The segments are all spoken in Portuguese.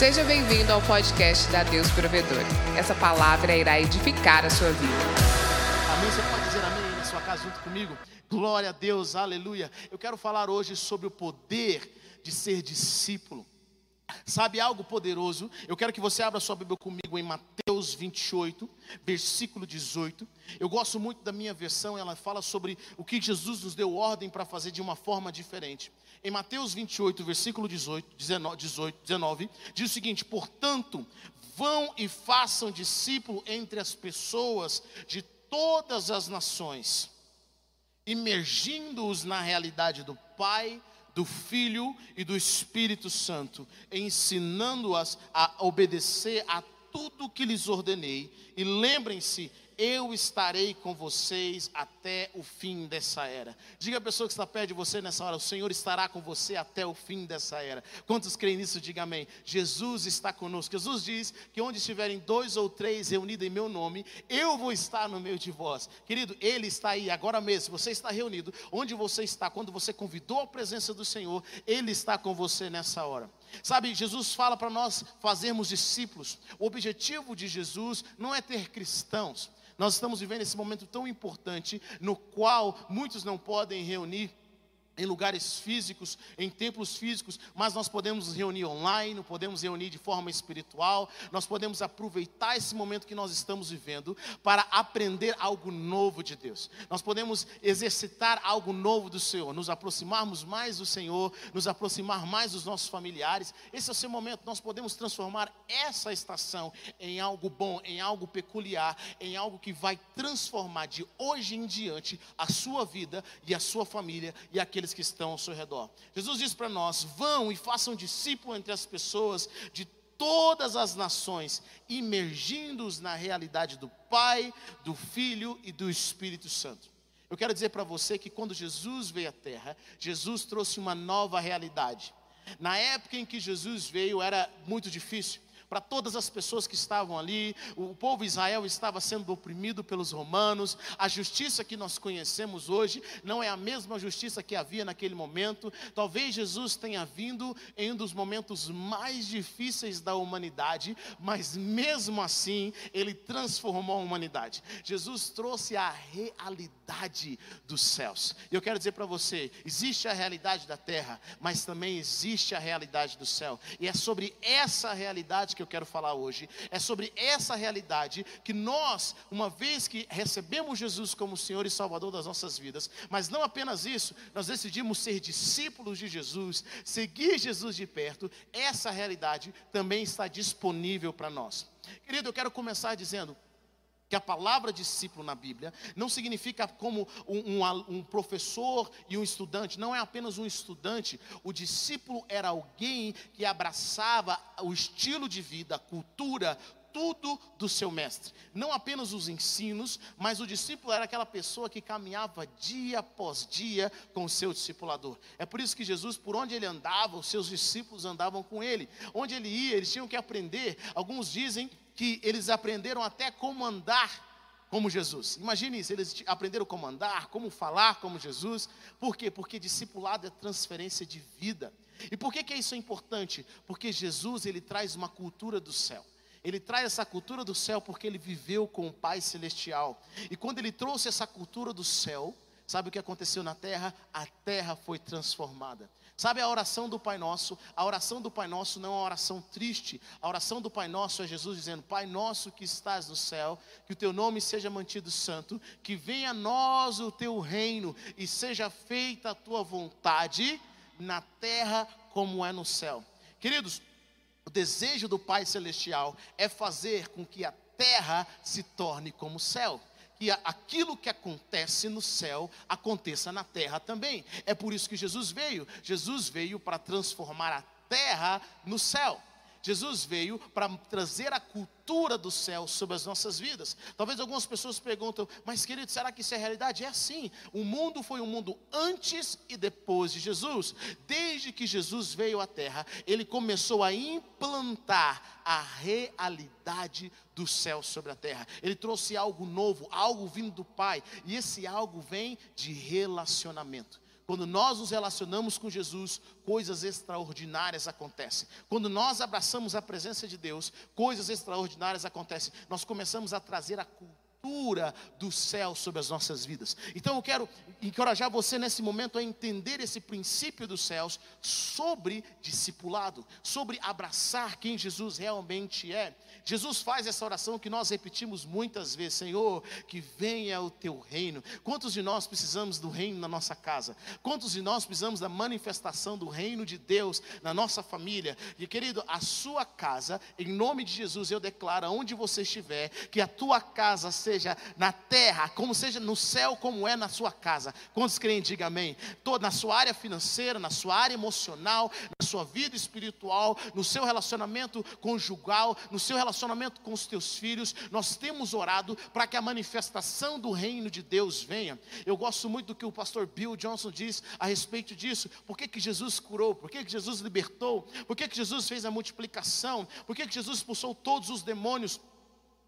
Seja bem-vindo ao podcast da Deus Provedor. Essa palavra irá edificar a sua vida. Amém. Você pode dizer amém na sua casa junto comigo? Glória a Deus, aleluia. Eu quero falar hoje sobre o poder de ser discípulo. Sabe algo poderoso? Eu quero que você abra sua Bíblia comigo em Mateus 28, versículo 18. Eu gosto muito da minha versão, ela fala sobre o que Jesus nos deu ordem para fazer de uma forma diferente. Em Mateus 28, versículo 18, 19, 18, 19, diz o seguinte: Portanto, vão e façam discípulo entre as pessoas de todas as nações, imergindo-os na realidade do Pai, do Filho e do Espírito Santo, ensinando-as a obedecer a tudo que lhes ordenei. E lembrem-se, eu estarei com vocês até o fim dessa era. Diga a pessoa que está perto de você nessa hora: o Senhor estará com você até o fim dessa era. Quantos creem nisso? Diga amém. Jesus está conosco. Jesus diz que onde estiverem dois ou três reunidos em meu nome, eu vou estar no meio de vós. Querido, Ele está aí agora mesmo. Você está reunido. Onde você está, quando você convidou a presença do Senhor, Ele está com você nessa hora. Sabe, Jesus fala para nós fazermos discípulos. O objetivo de Jesus não é ter cristãos. Nós estamos vivendo esse momento tão importante no qual muitos não podem reunir em lugares físicos, em templos físicos, mas nós podemos nos reunir online, podemos reunir de forma espiritual, nós podemos aproveitar esse momento que nós estamos vivendo para aprender algo novo de Deus. Nós podemos exercitar algo novo do Senhor, nos aproximarmos mais do Senhor, nos aproximar mais dos nossos familiares. Esse é o seu momento, nós podemos transformar essa estação em algo bom, em algo peculiar, em algo que vai transformar de hoje em diante a sua vida e a sua família e aqueles aqueles que estão ao seu redor. Jesus diz para nós: vão e façam discípulo entre as pessoas de todas as nações, imergindo-os na realidade do Pai, do Filho e do Espírito Santo. Eu quero dizer para você que quando Jesus veio à Terra, Jesus trouxe uma nova realidade. Na época em que Jesus veio era muito difícil para todas as pessoas que estavam ali. O povo Israel estava sendo oprimido pelos romanos. A justiça que nós conhecemos hoje não é a mesma justiça que havia naquele momento. Talvez Jesus tenha vindo em um dos momentos mais difíceis da humanidade, mas mesmo assim, ele transformou a humanidade. Jesus trouxe a realidade dos céus. E eu quero dizer para você: existe a realidade da terra, mas também existe a realidade do céu. E é sobre essa realidade que que eu quero falar hoje. É sobre essa realidade que nós, uma vez que recebemos Jesus como Senhor e Salvador das nossas vidas, mas não apenas isso, nós decidimos ser discípulos de Jesus, seguir Jesus de perto, essa realidade também está disponível para nós. Querido, eu quero começar dizendo que a palavra discípulo na Bíblia não significa como um, um, um, professor e um estudante, não é apenas um estudante. O discípulo era alguém que abraçava o estilo de vida, a cultura, tudo do seu mestre. Não apenas os ensinos, mas o discípulo era aquela pessoa que caminhava dia após dia com o seu discipulador. É por isso que Jesus, por onde ele andava, os seus discípulos andavam com ele. Onde ele ia, eles tinham que aprender. Alguns dizem que eles aprenderam até como andar como Jesus. Imagine isso, eles aprenderam como andar, como falar como Jesus. Por quê? Porque discipulado é transferência de vida. E por que, que isso é importante? Porque Jesus ele traz uma cultura do céu. Ele traz essa cultura do céu porque ele viveu com o Pai Celestial. E quando ele trouxe essa cultura do céu, sabe o que aconteceu na terra? A terra foi transformada. Sabe a oração do Pai Nosso? A oração do Pai Nosso não é uma oração triste. A oração do Pai Nosso é Jesus dizendo: Pai Nosso que estás no céu, que o teu nome seja mantido santo, que venha a nós o teu reino e seja feita a tua vontade na terra como é no céu. Queridos, o desejo do Pai Celestial é fazer com que a terra se torne como o céu que aquilo que acontece no céu aconteça na terra também. É por isso que Jesus veio. Jesus veio para transformar a terra no céu. Jesus veio para trazer a cultura do céu sobre as nossas vidas. Talvez algumas pessoas perguntam, mas querido, será que isso é realidade? É assim. O mundo foi um mundo antes e depois de Jesus. Desde que Jesus veio à terra, ele começou a implantar a realidade do céu sobre a terra. Ele trouxe algo novo, algo vindo do Pai, e esse algo vem de relacionamento. Quando nós nos relacionamos com Jesus, coisas extraordinárias acontecem. Quando nós abraçamos a presença de Deus, coisas extraordinárias acontecem. Nós começamos a trazer a cultura cultura do céu sobre as nossas vidas. Então eu quero encorajar você nesse momento a entender esse princípio dos céus sobre discipulado, sobre abraçar quem Jesus realmente é. Jesus faz essa oração que nós repetimos muitas vezes: Senhor, que venha o teu reino. Quantos de nós precisamos do reino na nossa casa? Quantos de nós precisamos da manifestação do reino de Deus na nossa família? E querido, a sua casa, em nome de Jesus, eu declaro, onde você estiver, que a tua casa seja na terra, como seja no céu, como é na sua casa. Quantos creem, diga amém. Todo, na sua área financeira, na sua área emocional, na sua vida espiritual, no seu relacionamento conjugal, no seu relacionamento relacionamento com os teus filhos, nós temos orado para que a manifestação do reino de Deus venha. Eu gosto muito do que o pastor Bill Johnson diz a respeito disso. Por que, que Jesus curou? Por que, que Jesus libertou? Por que, que Jesus fez a multiplicação? Por que, que Jesus expulsou todos os demônios?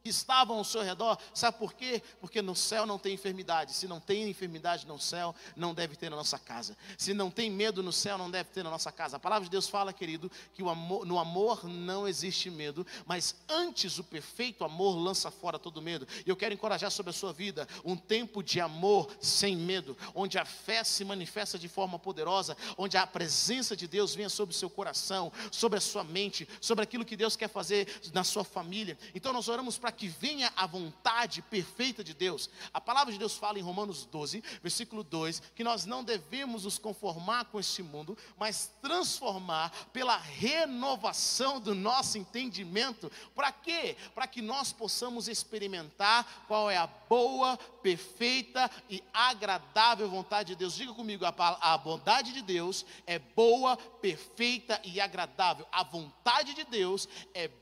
Que estavam ao seu redor. Sabe por quê? Porque no céu não tem enfermidade. Se não tem enfermidade no céu, não deve ter na nossa casa. Se não tem medo no céu, não deve ter na nossa casa. A palavra de Deus fala, querido, que amor, no amor não existe medo, mas antes o perfeito amor lança fora todo medo. E eu quero encorajar sobre a sua vida um tempo de amor sem medo, onde a fé se manifesta de forma poderosa, onde a presença de Deus venha sobre o seu coração, sobre a sua mente, sobre aquilo que Deus quer fazer na sua família. Então nós oramos para que venha a vontade perfeita de Deus. A palavra de Deus fala em Romanos 12, versículo 2, que nós não devemos nos conformar com este mundo, mas transformar pela renovação do nosso entendimento. Para quê? Para que nós possamos experimentar qual é a boa, perfeita e agradável vontade de Deus. Diga comigo, a, a bondade de Deus é boa, perfeita e agradável. A vontade de Deus é boa,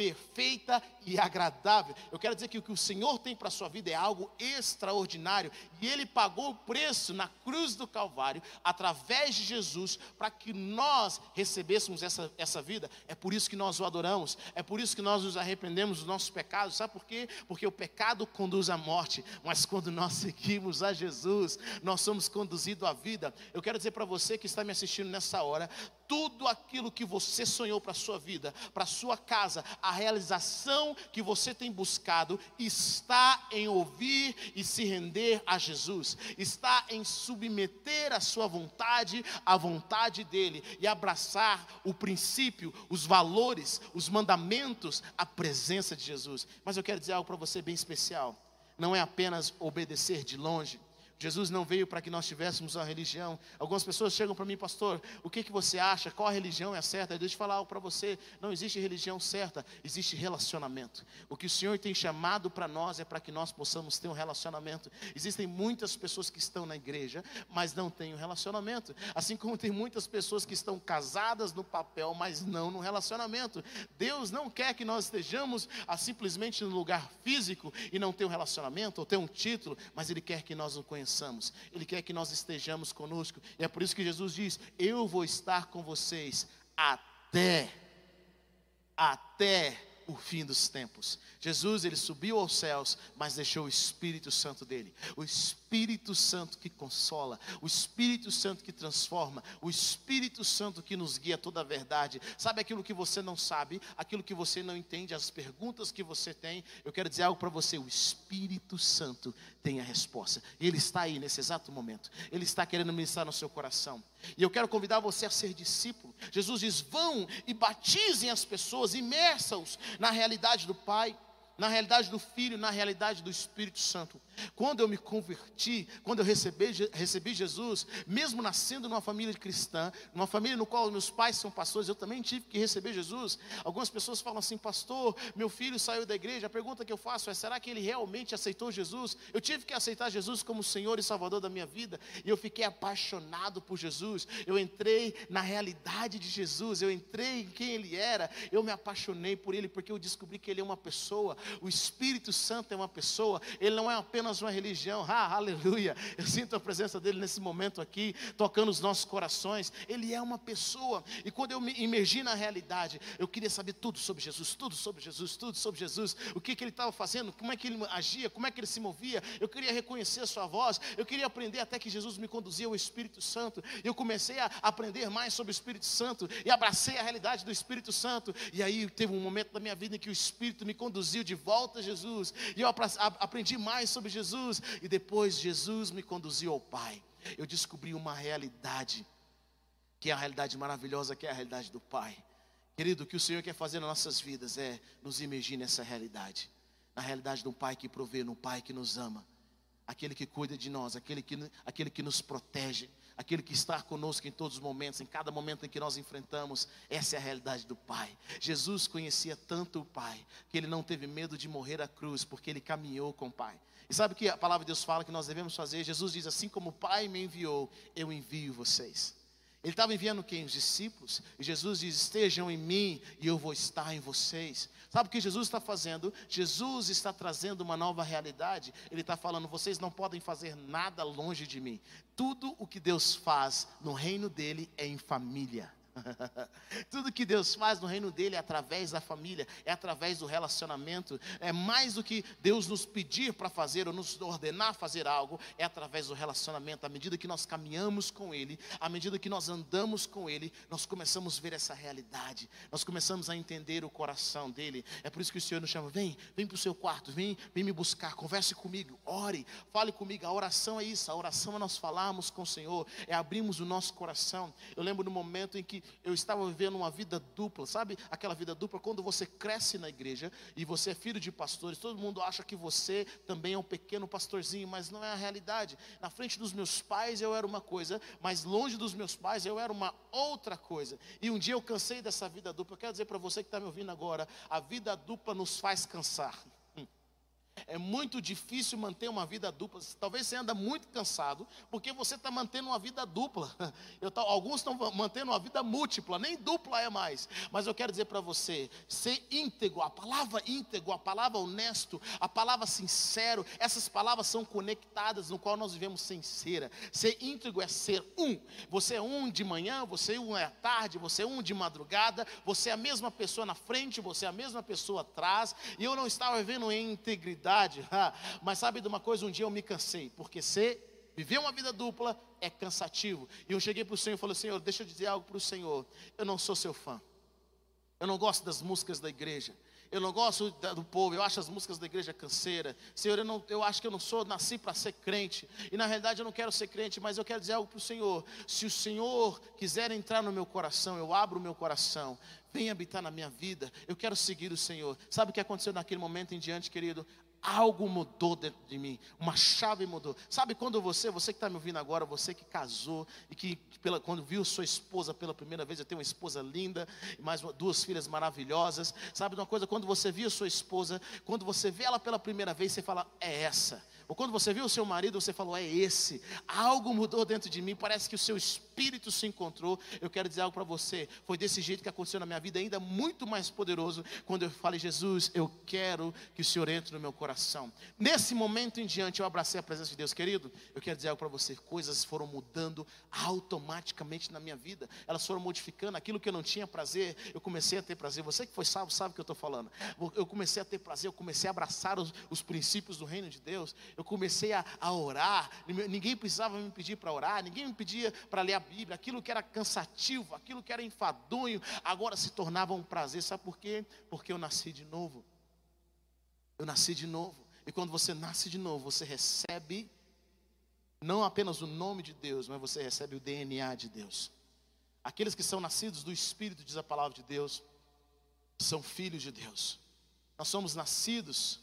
perfeita e agradável. Eu quero dizer que o que o Senhor tem para a sua vida é algo extraordinário. E Ele pagou o preço na cruz do Calvário, através de Jesus, para que nós recebêssemos essa, essa vida. É por isso que nós o adoramos. É por isso que nós nos arrependemos dos nossos pecados. Sabe por quê? Porque o pecado conduz à morte. Mas quando nós seguimos a Jesus, nós somos conduzidos à vida. Eu quero dizer para você que está me assistindo nessa hora, tudo aquilo que você sonhou para a sua vida, para a sua casa, a realização que você tem buscado está em ouvir e se render a Jesus, está em submeter a sua vontade à vontade dele e abraçar o princípio, os valores, os mandamentos, a presença de Jesus. Mas eu quero dizer algo para você bem especial. Não é apenas obedecer de longe, Jesus não veio para que nós tivéssemos uma religião. Algumas pessoas chegam para mim, pastor, o que, que você acha? Qual a religião é a certa? Deixa eu falar para você. Não existe religião certa, existe relacionamento. O que o Senhor tem chamado para nós é para que nós possamos ter um relacionamento. Existem muitas pessoas que estão na igreja, mas não têm um relacionamento. Assim como tem muitas pessoas que estão casadas no papel, mas não no relacionamento. Deus não quer que nós estejamos ah, simplesmente no lugar físico e não ter um relacionamento ou ter um título, mas Ele quer que nós o conheçamos conheçamos, Ele quer que nós estejamos conosco, e é por isso que Jesus diz: Eu vou estar com vocês até, até o fim dos tempos. Jesus, ele subiu aos céus, mas deixou o Espírito Santo dele. O Espírito Santo que consola, o Espírito Santo que transforma, o Espírito Santo que nos guia toda a verdade. Sabe aquilo que você não sabe, aquilo que você não entende, as perguntas que você tem? Eu quero dizer algo para você: o Espírito Santo tem a resposta. Ele está aí nesse exato momento. Ele está querendo ministrar no seu coração. E eu quero convidar você a ser discípulo. Jesus diz: vão e batizem as pessoas, imersam-os na realidade do Pai na realidade do Filho, na realidade do Espírito Santo. Quando eu me converti, quando eu recebi, recebi Jesus, mesmo nascendo numa família cristã, numa família no qual meus pais são pastores, eu também tive que receber Jesus. Algumas pessoas falam assim, pastor, meu filho saiu da igreja. A pergunta que eu faço é: será que ele realmente aceitou Jesus? Eu tive que aceitar Jesus como Senhor e Salvador da minha vida, e eu fiquei apaixonado por Jesus. Eu entrei na realidade de Jesus, eu entrei em quem ele era, eu me apaixonei por ele, porque eu descobri que ele é uma pessoa, O Espírito Santo é uma pessoa, ele não é apenas uma religião. Ah, aleluia. Eu sinto a presença dele nesse momento aqui, tocando os nossos corações. Ele é uma pessoa. E quando eu me imergi na realidade, eu queria saber tudo sobre Jesus, tudo sobre Jesus, tudo sobre Jesus. O que, que ele estava fazendo, como é que ele agia, como é que ele se movia. Eu queria reconhecer a sua voz. Eu queria aprender até que Jesus me conduzia ao Espírito Santo. Eu comecei a aprender mais sobre o Espírito Santo e abracei a realidade do Espírito Santo. E aí teve um momento da minha vida em que o Espírito me conduziu de volta a Jesus. E eu aprendi mais sobre Jesus. E depois Jesus me conduziu ao Pai. Eu descobri uma realidade, que é a realidade maravilhosa, que é a realidade do Pai. Querido, o que o Senhor quer fazer nas nossas vidas é nos imergir nessa realidade. Na realidade de um Pai que provê, num Pai que nos ama. Aquele que cuida de nós, aquele que, aquele que nos protege, aquele que está conosco em todos os momentos, em cada momento em que nós enfrentamos. Essa é a realidade do Pai. Jesus conhecia tanto o Pai que ele não teve medo de morrer à cruz, porque ele caminhou com o Pai. E sabe o que a palavra de Deus fala que nós devemos fazer? Jesus diz: Assim como o Pai me enviou, eu envio vocês. Ele estava enviando quem? Os discípulos. E Jesus diz: Estejam em mim e eu vou estar em vocês. Sabe o que Jesus está fazendo? Jesus está trazendo uma nova realidade. Ele está falando: Vocês não podem fazer nada longe de mim. Tudo o que Deus faz no reino dele é em família. Tudo que Deus faz no reino dele é através da família, é através do relacionamento. É mais do que Deus nos pedir para fazer ou nos ordenar fazer algo, é através do relacionamento. À medida que nós caminhamos com Ele, à medida que nós andamos com Ele, nós começamos a ver essa realidade, nós começamos a entender o coração dele. É por isso que o Senhor nos chama: vem, vem para o seu quarto, vem, vem me buscar, converse comigo, ore, fale comigo. A oração é isso, a oração é nós falarmos com o Senhor, é abrirmos o nosso coração. Eu lembro do momento em eu estava vivendo uma vida dupla, sabe? Aquela vida dupla, quando você cresce na igreja e você é filho de pastores, todo mundo acha que você também é um pequeno pastorzinho, mas não é a realidade. Na frente dos meus pais eu era uma coisa, mas longe dos meus pais eu era uma outra coisa. E um dia eu cansei dessa vida dupla. Eu quero dizer para você que está me ouvindo agora: a vida dupla nos faz cansar. É muito difícil manter uma vida dupla. Talvez você anda muito cansado, porque você está mantendo uma vida dupla. Eu, alguns estão mantendo uma vida múltipla, nem dupla é mais. Mas eu quero dizer para você, ser íntegro, a palavra íntegro, a palavra honesto, a palavra sincero, essas palavras são conectadas no qual nós vivemos sincera. Ser íntegro é ser um. Você é um de manhã, você é um à tarde, você é um de madrugada, você é a mesma pessoa na frente, você é a mesma pessoa atrás. E eu não estava vivendo em integridade verdade. Mas sabe de uma coisa? Um dia eu me cansei, porque ser, viver uma vida dupla é cansativo. E eu cheguei para o Senhor e falei: Senhor, deixa eu dizer algo para o Senhor. Eu não sou seu fã. Eu não gosto das músicas da igreja. Eu não gosto do povo, eu acho as músicas da igreja canseira. Senhor, eu, não, eu acho que eu não sou, nasci para ser crente. E na realidade eu não quero ser crente, mas eu quero dizer algo para o Senhor. Se o Senhor quiser entrar no meu coração, eu abro o meu coração. Vem habitar na minha vida. Eu quero seguir o Senhor. Sabe o que aconteceu naquele momento em diante, querido? Algo mudou dentro de mim, uma chave mudou. Sabe quando você, você que está me ouvindo agora, você que casou e que pela, quando viu sua esposa pela primeira vez, eu tenho uma esposa linda, mais duas filhas maravilhosas. Sabe uma coisa, quando você viu sua esposa, quando você vê ela pela primeira vez, você fala, é essa. Ou quando você viu o seu marido, você falou, é esse. Algo mudou dentro de mim, parece que o seu espírito se encontrou. Eu quero dizer algo para você. Foi desse jeito que aconteceu na minha vida, ainda muito mais poderoso, quando eu falei, Jesus, eu quero que o Senhor entre no meu coração. Nesse momento em diante, eu abracei a presença de Deus, querido. Eu quero dizer algo para você. Coisas foram mudando automaticamente na minha vida. Elas foram modificando aquilo que eu não tinha prazer. Eu comecei a ter prazer. Você que foi salvo sabe o que eu estou falando. Eu comecei a ter prazer, eu comecei a abraçar os, os princípios do reino de Deus eu comecei a, a orar, ninguém precisava me pedir para orar, ninguém me pedia para ler a Bíblia, aquilo que era cansativo, aquilo que era enfadonho, agora se tornava um prazer, sabe por quê? Porque eu nasci de novo. Eu nasci de novo. E quando você nasce de novo, você recebe não apenas o nome de Deus, mas você recebe o DNA de Deus. Aqueles que são nascidos do Espírito, diz a palavra de Deus, são filhos de Deus. Nós somos nascidos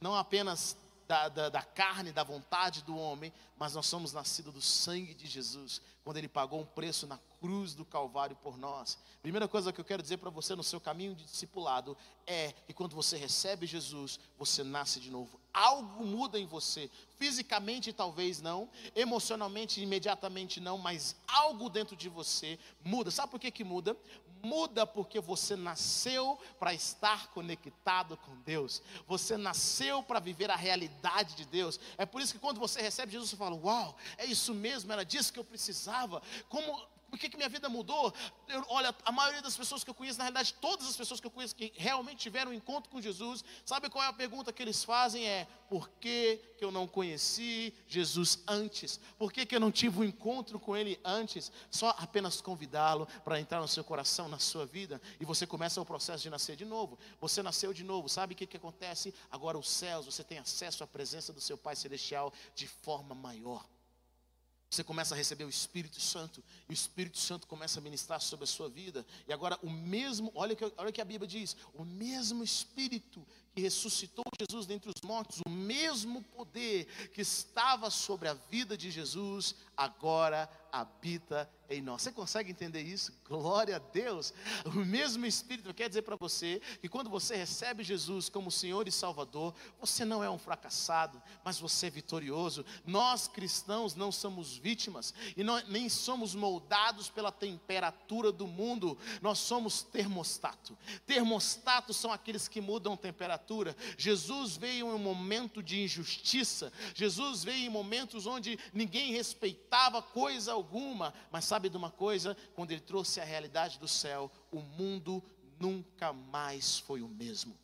não apenas da, da, da, carne, da vontade do homem, mas nós somos nascidos do sangue de Jesus, quando ele pagou um preço na cruz do Calvário por nós. Primeira coisa que eu quero dizer para você no seu caminho de discipulado é que quando você recebe Jesus, você nasce de novo. Algo muda em você. Fisicamente, talvez não. Emocionalmente, imediatamente não. Mas algo dentro de você muda. Sabe por que, que muda? Muda porque você nasceu para estar conectado com Deus. Você nasceu para viver a realidade de Deus. É por isso que quando você recebe Jesus, você fala: Uau, é isso mesmo, era disso que eu precisava. Como por que, que minha vida mudou? Eu, olha, a maioria das pessoas que eu conheço, na realidade, todas as pessoas que eu conheço que realmente tiveram um encontro com Jesus, sabe qual é a pergunta que eles fazem? É: por que, que eu não conheci Jesus antes? Por que, que eu não tive um encontro com Ele antes? Só apenas convidá-lo para entrar no seu coração, na sua vida, e você começa o processo de nascer de novo. Você nasceu de novo, sabe o que, que acontece? Agora, os céus, você tem acesso à presença do seu Pai Celestial de forma maior. Você começa a receber o Espírito Santo, e o Espírito Santo começa a ministrar sobre a sua vida. E agora, o mesmo, olha que, olha que a Bíblia diz: o mesmo Espírito que ressuscitou Jesus dentre os mortos, o mesmo poder que estava sobre a vida de Jesus, agora habita em nós. Você consegue entender isso? Glória a Deus. O mesmo Espírito quer dizer para você que quando você recebe Jesus como Senhor e Salvador, você não é um fracassado, mas você é vitorioso. Nós cristãos não somos vítimas e não, nem somos moldados pela temperatura do mundo, nós somos termostato. Termostatos são aqueles que mudam temperatura Jesus veio em um momento de injustiça. Jesus veio em momentos onde ninguém respeitava coisa alguma. Mas sabe de uma coisa? Quando ele trouxe a realidade do céu, o mundo nunca mais foi o mesmo.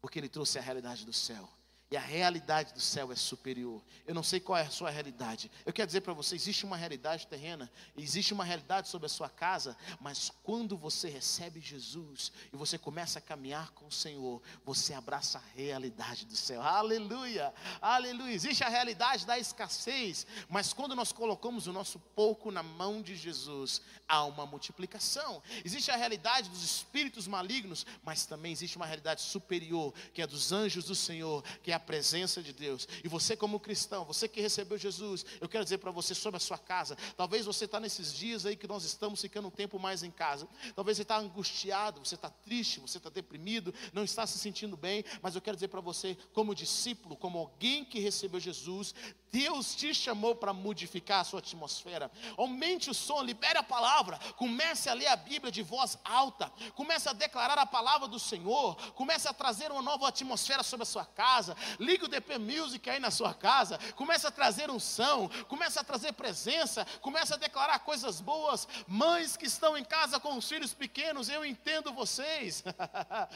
Porque ele trouxe a realidade do céu. E a realidade do céu é superior. Eu não sei qual é a sua realidade. Eu quero dizer para você: existe uma realidade terrena, existe uma realidade sobre a sua casa, mas quando você recebe Jesus e você começa a caminhar com o Senhor, você abraça a realidade do céu. Aleluia! Aleluia! Existe a realidade da escassez, mas quando nós colocamos o nosso pouco na mão de Jesus, há uma multiplicação. Existe a realidade dos espíritos malignos, mas também existe uma realidade superior, que é dos anjos do Senhor, que é a presença de Deus. E você, como cristão, você que recebeu Jesus, eu quero dizer para você sobre a sua casa. Talvez você está nesses dias aí que nós estamos ficando um tempo mais em casa. Talvez você está angustiado, você está triste, você está deprimido, não está se sentindo bem. Mas eu quero dizer para você, como discípulo, como alguém que recebeu Jesus, Deus te chamou para modificar a sua atmosfera. Aumente o som, libere a palavra. Comece a ler a Bíblia de voz alta. Comece a declarar a palavra do Senhor. Comece a trazer uma nova atmosfera sobre a sua casa. Ligue o DP Music aí na sua casa. Comece a trazer unção. Comece a trazer presença. Comece a declarar coisas boas. Mães que estão em casa com os filhos pequenos, eu entendo vocês.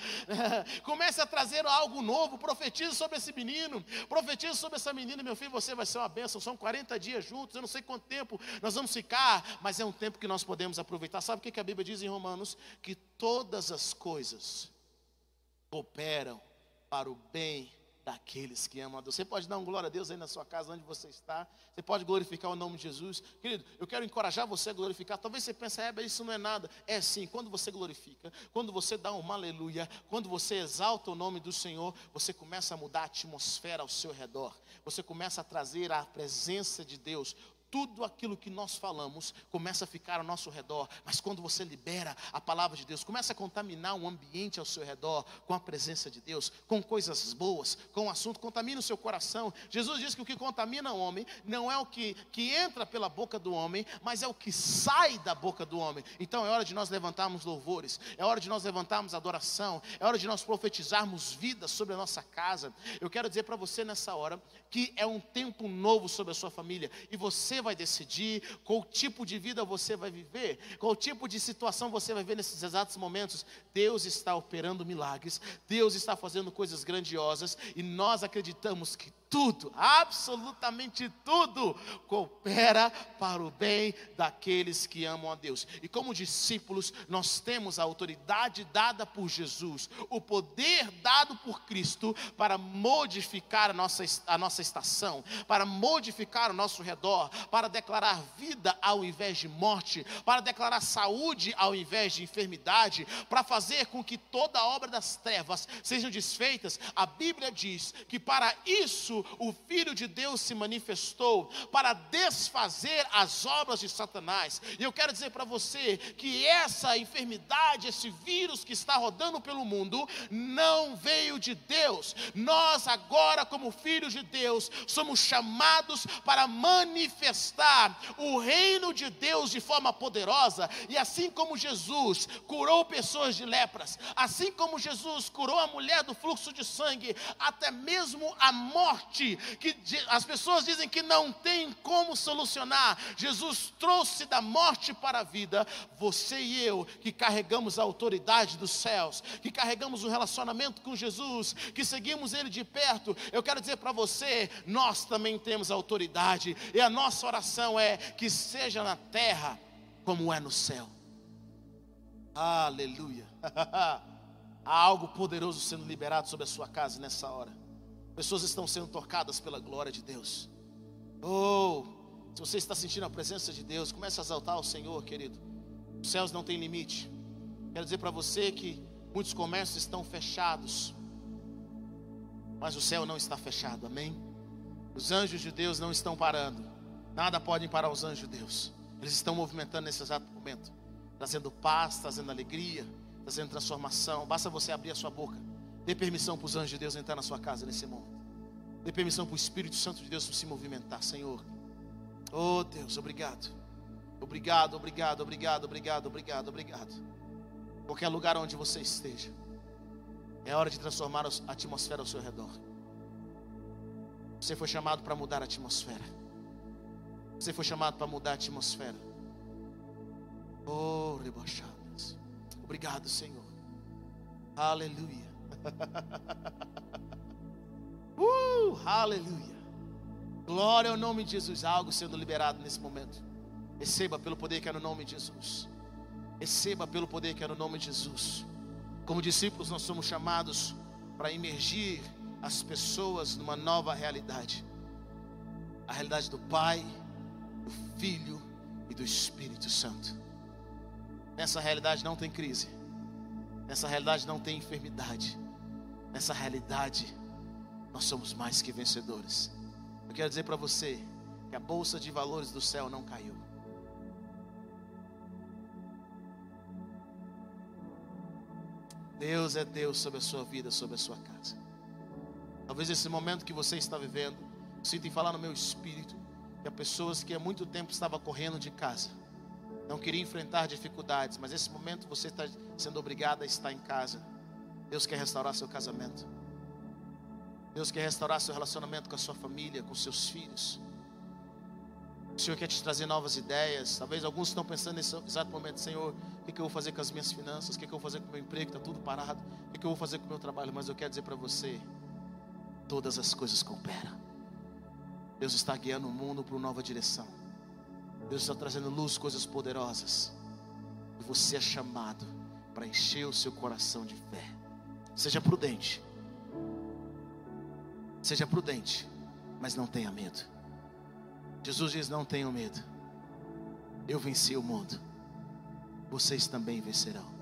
Comece a trazer algo novo. Profetize sobre esse menino. Profetize sobre essa menina, meu filho. Você vai ser uma bênção. São 40 dias juntos. Eu não sei quanto tempo nós vamos ficar, mas é um tempo que nós podemos aproveitar. Sabe o que a Bíblia diz em Romanos? Que todas as coisas cooperam para o bem daqueles que amam a Deus. Você pode dar um glória a Deus aí na sua casa, onde você está. Você pode glorificar o nome de Jesus. Querido, eu quero encorajar você a glorificar. Talvez você pense, é, isso não é nada. É sim, quando você glorifica, quando você dá uma aleluia, quando você exalta o nome do Senhor, você começa a mudar a atmosfera ao seu redor. Você começa a trazer a presença de Deus, tudo aquilo que nós falamos começa a ficar ao nosso redor, mas quando você libera a palavra de Deus, começa a contaminar o ambiente ao seu redor com a presença de Deus, com coisas boas, com o assunto, contamina o seu coração. Jesus diz que o que contamina o homem não é o que, que entra pela boca do homem, mas é o que sai da boca do homem. Então é hora de nós levantarmos louvores, é hora de nós levantarmos adoração, é hora de nós profetizarmos vida sobre a nossa casa. Eu quero dizer para você nessa hora que é um tempo novo sobre a sua família e você vai decidir qual tipo de vida você vai viver, qual tipo de situação você vai ver nesses exatos momentos. Deus está operando milagres, Deus está fazendo coisas grandiosas e nós acreditamos que tudo, absolutamente tudo, coopera para o bem daqueles que amam a Deus. E como discípulos, nós temos a autoridade dada por Jesus, o poder dado por Cristo para modificar a nossa, a nossa estação, para modificar o nosso redor, para declarar vida ao invés de morte, para declarar saúde ao invés de enfermidade, para fazer com que toda a obra das trevas sejam desfeitas. A Bíblia diz que para isso o Filho de Deus se manifestou para desfazer as obras de Satanás. E eu quero dizer para você que essa enfermidade, esse vírus que está rodando pelo mundo, não veio de Deus. Nós, agora, como filhos de Deus, somos chamados para manifestar o reino de Deus de forma poderosa. E assim como Jesus curou pessoas de lepras, assim como Jesus curou a mulher do fluxo de sangue, até mesmo a morte, que as pessoas dizem que não tem como solucionar, Jesus trouxe da morte para a vida. Você e eu, que carregamos a autoridade dos céus, que carregamos o um relacionamento com Jesus, que seguimos Ele de perto, eu quero dizer para você, nós também temos autoridade, e a nossa oração é que seja na terra como é no céu. Aleluia. Há algo poderoso sendo liberado sobre a sua casa nessa hora. Pessoas estão sendo tocadas pela glória de Deus. Oh, se você está sentindo a presença de Deus, comece a exaltar o Senhor, querido. Os céus não têm limite. Quero dizer para você que muitos comércios estão fechados, mas o céu não está fechado, amém? Os anjos de Deus não estão parando, nada pode parar os anjos de Deus, eles estão movimentando nesse exato momento, trazendo paz, trazendo alegria, trazendo transformação. Basta você abrir a sua boca. Dê permissão para os anjos de Deus entrar na sua casa nesse momento. Dê permissão para o Espírito Santo de Deus se movimentar, Senhor. Oh Deus, obrigado. Obrigado, obrigado, obrigado, obrigado, obrigado, obrigado. Qualquer lugar onde você esteja, é hora de transformar a atmosfera ao seu redor. Você foi chamado para mudar a atmosfera. Você foi chamado para mudar a atmosfera. Oh, rebochado. Obrigado, Senhor. Aleluia. uh, aleluia. Glória ao nome de Jesus. algo sendo liberado nesse momento. Receba pelo poder que é no nome de Jesus. Receba pelo poder que é no nome de Jesus. Como discípulos, nós somos chamados para emergir as pessoas numa nova realidade. A realidade do Pai, do Filho e do Espírito Santo. Nessa realidade não tem crise. Nessa realidade não tem enfermidade. Nessa realidade nós somos mais que vencedores. Eu quero dizer para você que a bolsa de valores do céu não caiu. Deus é Deus sobre a sua vida, sobre a sua casa. Talvez esse momento que você está vivendo, sinta em falar no meu espírito que há pessoas que há muito tempo estavam correndo de casa não queria enfrentar dificuldades, mas nesse momento você está sendo obrigado a estar em casa. Deus quer restaurar seu casamento. Deus quer restaurar seu relacionamento com a sua família, com seus filhos. O Senhor quer te trazer novas ideias. Talvez alguns estão pensando nesse exato momento, Senhor, o que eu vou fazer com as minhas finanças? O que eu vou fazer com o meu emprego? Está tudo parado. O que eu vou fazer com o meu trabalho? Mas eu quero dizer para você: todas as coisas cooperam. Deus está guiando o mundo para uma nova direção. Deus está trazendo luz, coisas poderosas. E você é chamado para encher o seu coração de fé. Seja prudente. Seja prudente, mas não tenha medo. Jesus diz: Não tenham medo. Eu venci o mundo. Vocês também vencerão.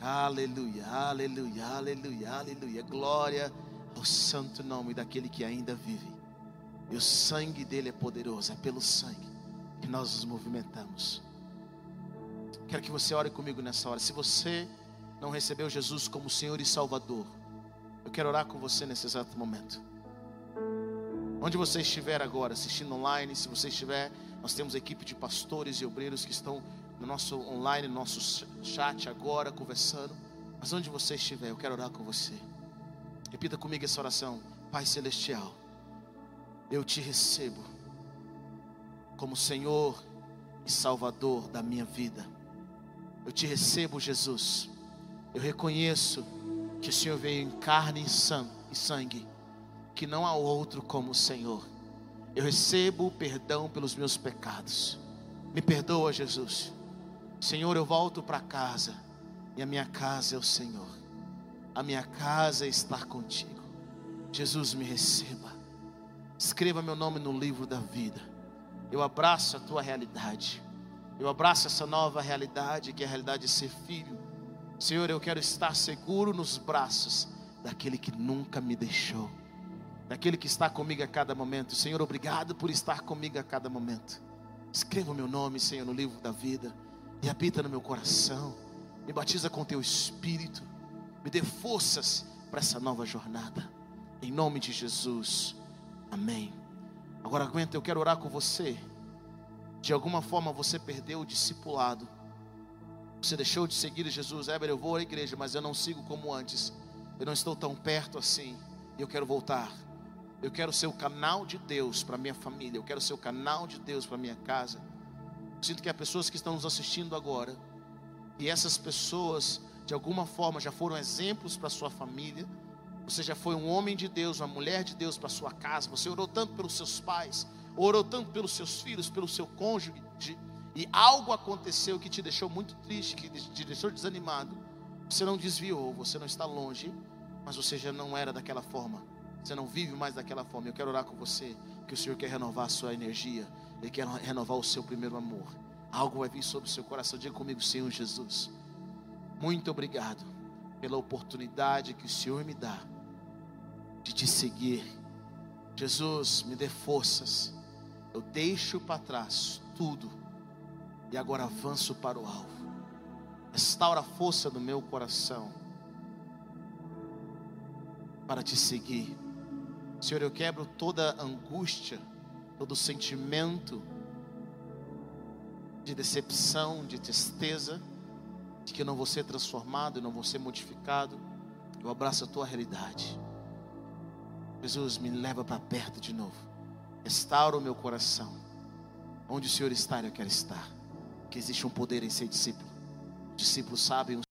Aleluia, aleluia, aleluia, aleluia. Glória ao santo nome daquele que ainda vive. E o sangue dele é poderoso, é pelo sangue que nós nos movimentamos. Quero que você ore comigo nessa hora. Se você não recebeu Jesus como Senhor e Salvador, eu quero orar com você nesse exato momento. Onde você estiver agora, assistindo online, se você estiver, nós temos equipe de pastores e obreiros que estão no nosso online, no nosso chat agora, conversando. Mas onde você estiver, eu quero orar com você. Repita comigo essa oração. Pai Celestial, eu te recebo como Senhor e Salvador da minha vida. Eu te recebo, Jesus. Eu reconheço que o Senhor veio em carne e sangue, que não há outro como o Senhor. Eu recebo o perdão pelos meus pecados. Me perdoa, Jesus. Senhor, eu volto para casa e a minha casa é o Senhor. A minha casa é estar contigo. Jesus, me receba. Escreva meu nome no livro da vida. Eu abraço a tua realidade. Eu abraço essa nova realidade, que é a realidade de ser filho. Senhor, eu quero estar seguro nos braços daquele que nunca me deixou. daquele que está comigo a cada momento. Senhor, obrigado por estar comigo a cada momento. Escreva o meu nome, Senhor, no livro da vida e habita no meu coração. Me batiza com teu espírito. Me dê forças para essa nova jornada. Em nome de Jesus. Amém. Agora aguenta, eu quero orar com você. De alguma forma você perdeu o discipulado. Você deixou de seguir Jesus. Éber, eu vou à igreja, mas eu não sigo como antes. Eu não estou tão perto assim. Eu quero voltar. Eu quero ser o canal de Deus para minha família. Eu quero ser o canal de Deus para minha casa. Sinto que há pessoas que estão nos assistindo agora. E essas pessoas, de alguma forma, já foram exemplos para sua família. Você já foi um homem de Deus, uma mulher de Deus para sua casa. Você orou tanto pelos seus pais, orou tanto pelos seus filhos, pelo seu cônjuge. E algo aconteceu que te deixou muito triste, que te deixou desanimado. Você não desviou, você não está longe, mas você já não era daquela forma. Você não vive mais daquela forma. Eu quero orar com você, que o Senhor quer renovar a sua energia, Ele quer renovar o seu primeiro amor. Algo vai vir sobre o seu coração. Diga comigo, Senhor Jesus. Muito obrigado pela oportunidade que o Senhor me dá de te seguir. Jesus, me dê forças. Eu deixo para trás tudo e agora avanço para o alvo. Restaura a força do meu coração para te seguir. Senhor, eu quebro toda angústia, todo sentimento de decepção, de tristeza, de que eu não vou ser transformado, eu não vou ser modificado. Eu abraço a tua realidade. Jesus, me leva para perto de novo. Restaura o meu coração. Onde o Senhor está, eu quero estar. Que existe um poder em ser discípulo. Discípulos sabem